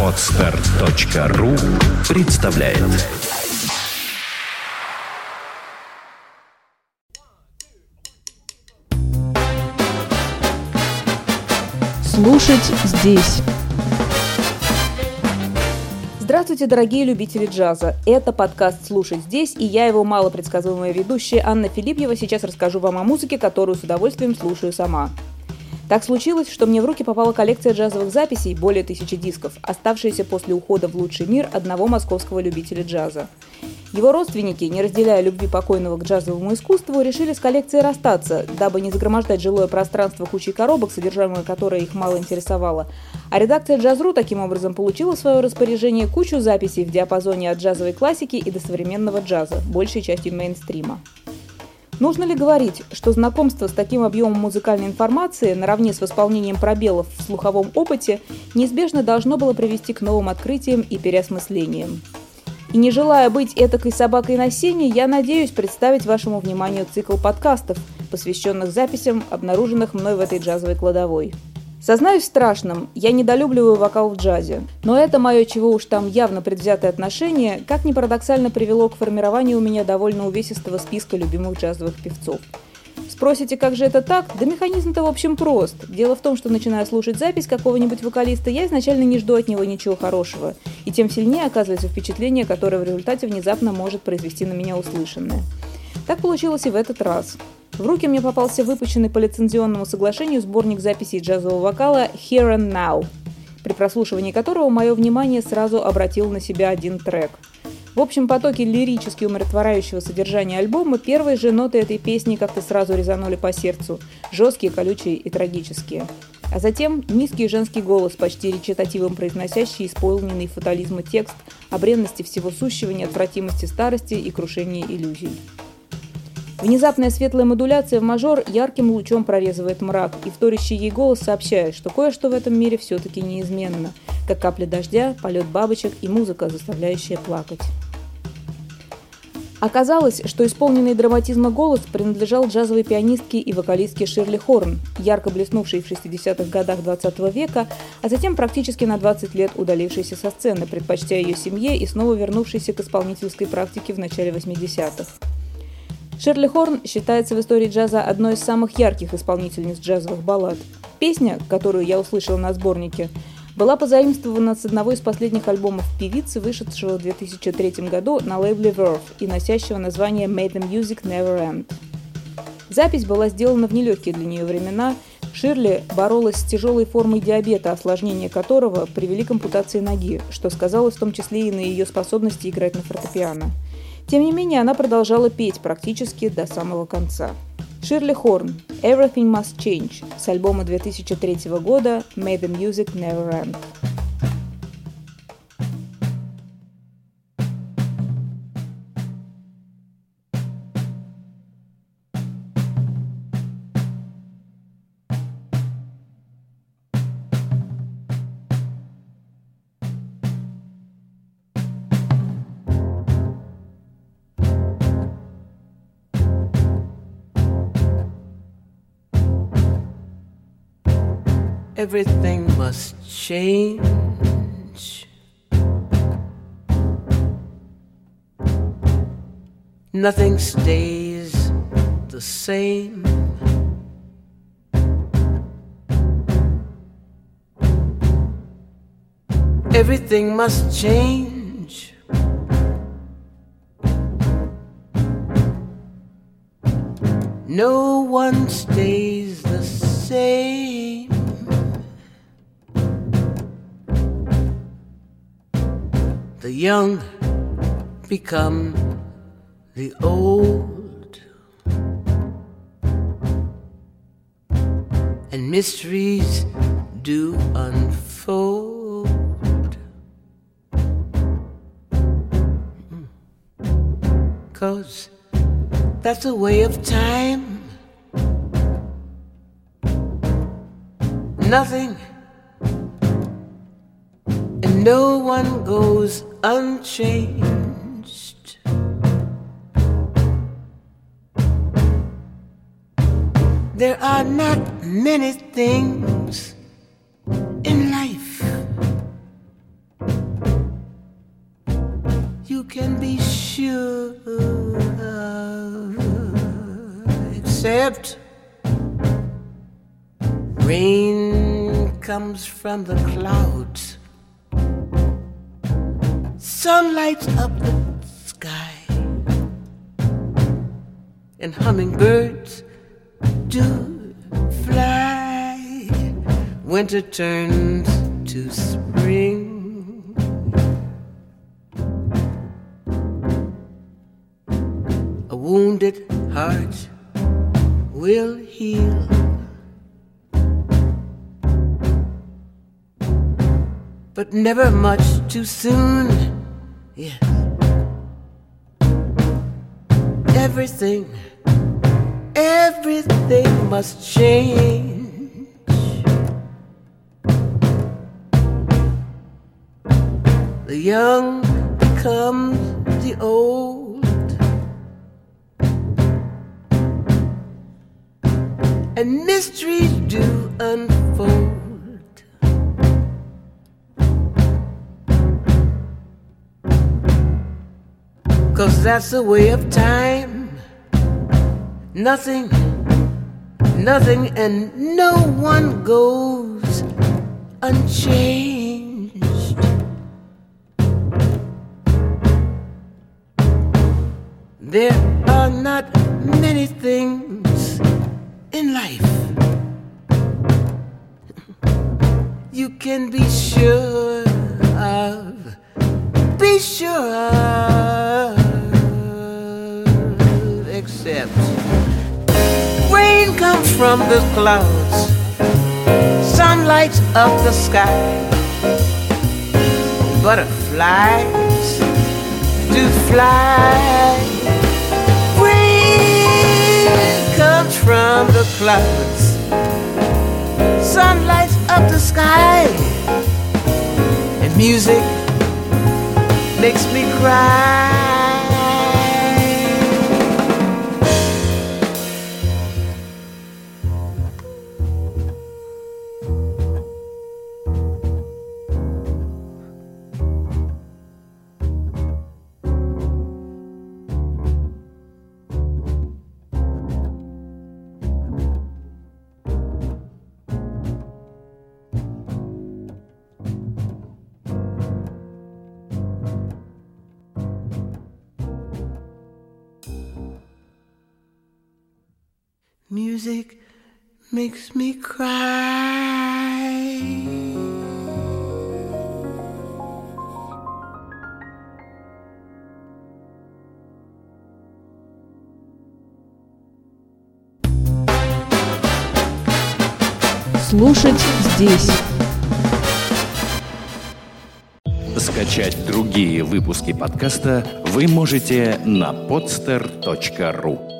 Отстар.ру представляет Слушать здесь. Здравствуйте, дорогие любители джаза. Это подкаст «Слушать здесь» и я его малопредсказуемая ведущая Анна Филипьева сейчас расскажу вам о музыке, которую с удовольствием слушаю сама. Так случилось, что мне в руки попала коллекция джазовых записей, более тысячи дисков, оставшиеся после ухода в лучший мир одного московского любителя джаза. Его родственники, не разделяя любви покойного к джазовому искусству, решили с коллекцией расстаться, дабы не загромождать жилое пространство кучей коробок, содержимое которое их мало интересовало. А редакция Джаз.ру таким образом получила в свое распоряжение кучу записей в диапазоне от джазовой классики и до современного джаза, большей частью мейнстрима. Нужно ли говорить, что знакомство с таким объемом музыкальной информации, наравне с восполнением пробелов в слуховом опыте, неизбежно должно было привести к новым открытиям и переосмыслениям? И не желая быть этакой собакой на сене, я надеюсь представить вашему вниманию цикл подкастов, посвященных записям, обнаруженных мной в этой джазовой кладовой. Сознаюсь в страшном, я недолюбливаю вокал в джазе. Но это мое, чего уж там, явно предвзятое отношение, как ни парадоксально привело к формированию у меня довольно увесистого списка любимых джазовых певцов. Спросите, как же это так? Да механизм-то в общем прост. Дело в том, что начиная слушать запись какого-нибудь вокалиста, я изначально не жду от него ничего хорошего. И тем сильнее оказывается впечатление, которое в результате внезапно может произвести на меня услышанное. Так получилось и в этот раз. В руки мне попался выпущенный по лицензионному соглашению сборник записей джазового вокала «Here and Now», при прослушивании которого мое внимание сразу обратил на себя один трек. В общем потоке лирически умиротворяющего содержания альбома первые же ноты этой песни как-то сразу резанули по сердцу, жесткие, колючие и трагические. А затем низкий женский голос, почти речитативом произносящий исполненный фатализма текст о бренности всего сущего, неотвратимости старости и крушении иллюзий. Внезапная светлая модуляция в мажор ярким лучом прорезывает мрак, и вторящий ей голос сообщает, что кое-что в этом мире все-таки неизменно, как капля дождя, полет бабочек и музыка, заставляющая плакать. Оказалось, что исполненный драматизма голос принадлежал джазовой пианистке и вокалистке Ширли Хорн, ярко блеснувшей в 60-х годах 20 -го века, а затем практически на 20 лет удалившейся со сцены, предпочтя ее семье и снова вернувшейся к исполнительской практике в начале 80-х. Шерли Хорн считается в истории джаза одной из самых ярких исполнительниц джазовых баллад. Песня, которую я услышала на сборнике, была позаимствована с одного из последних альбомов певицы, вышедшего в 2003 году на лейбле Verve и носящего название «Made the Music Never End». Запись была сделана в нелегкие для нее времена. Ширли боролась с тяжелой формой диабета, осложнения которого привели к ампутации ноги, что сказалось в том числе и на ее способности играть на фортепиано. Тем не менее, она продолжала петь практически до самого конца. Ширли Хорн «Everything Must Change» с альбома 2003 года «May the Music Never End». Everything must change. Nothing stays the same. Everything must change. No one stays the same. The young become the old, and mysteries do unfold. Hmm. Cause that's a way of time. Nothing and no one goes unchanged. There are not many things in life you can be sure of, except rain comes from the clouds sun lights up the sky, and hummingbirds do fly. Winter turns to spring. A wounded heart will heal. But never much too soon. Yes. Everything, everything must change. The young becomes the old. And mysteries do unfold. Cause that's the way of time. Nothing, nothing, and no one goes unchanged. There are not many things in life you can be sure of. Be sure of, from the clouds, sun lights up the sky, butterflies do fly. Rain comes from the clouds, sun lights up the sky, and music makes me cry. Music makes me cry. Слушать здесь. Скачать другие выпуски подкаста вы можете на podster.ru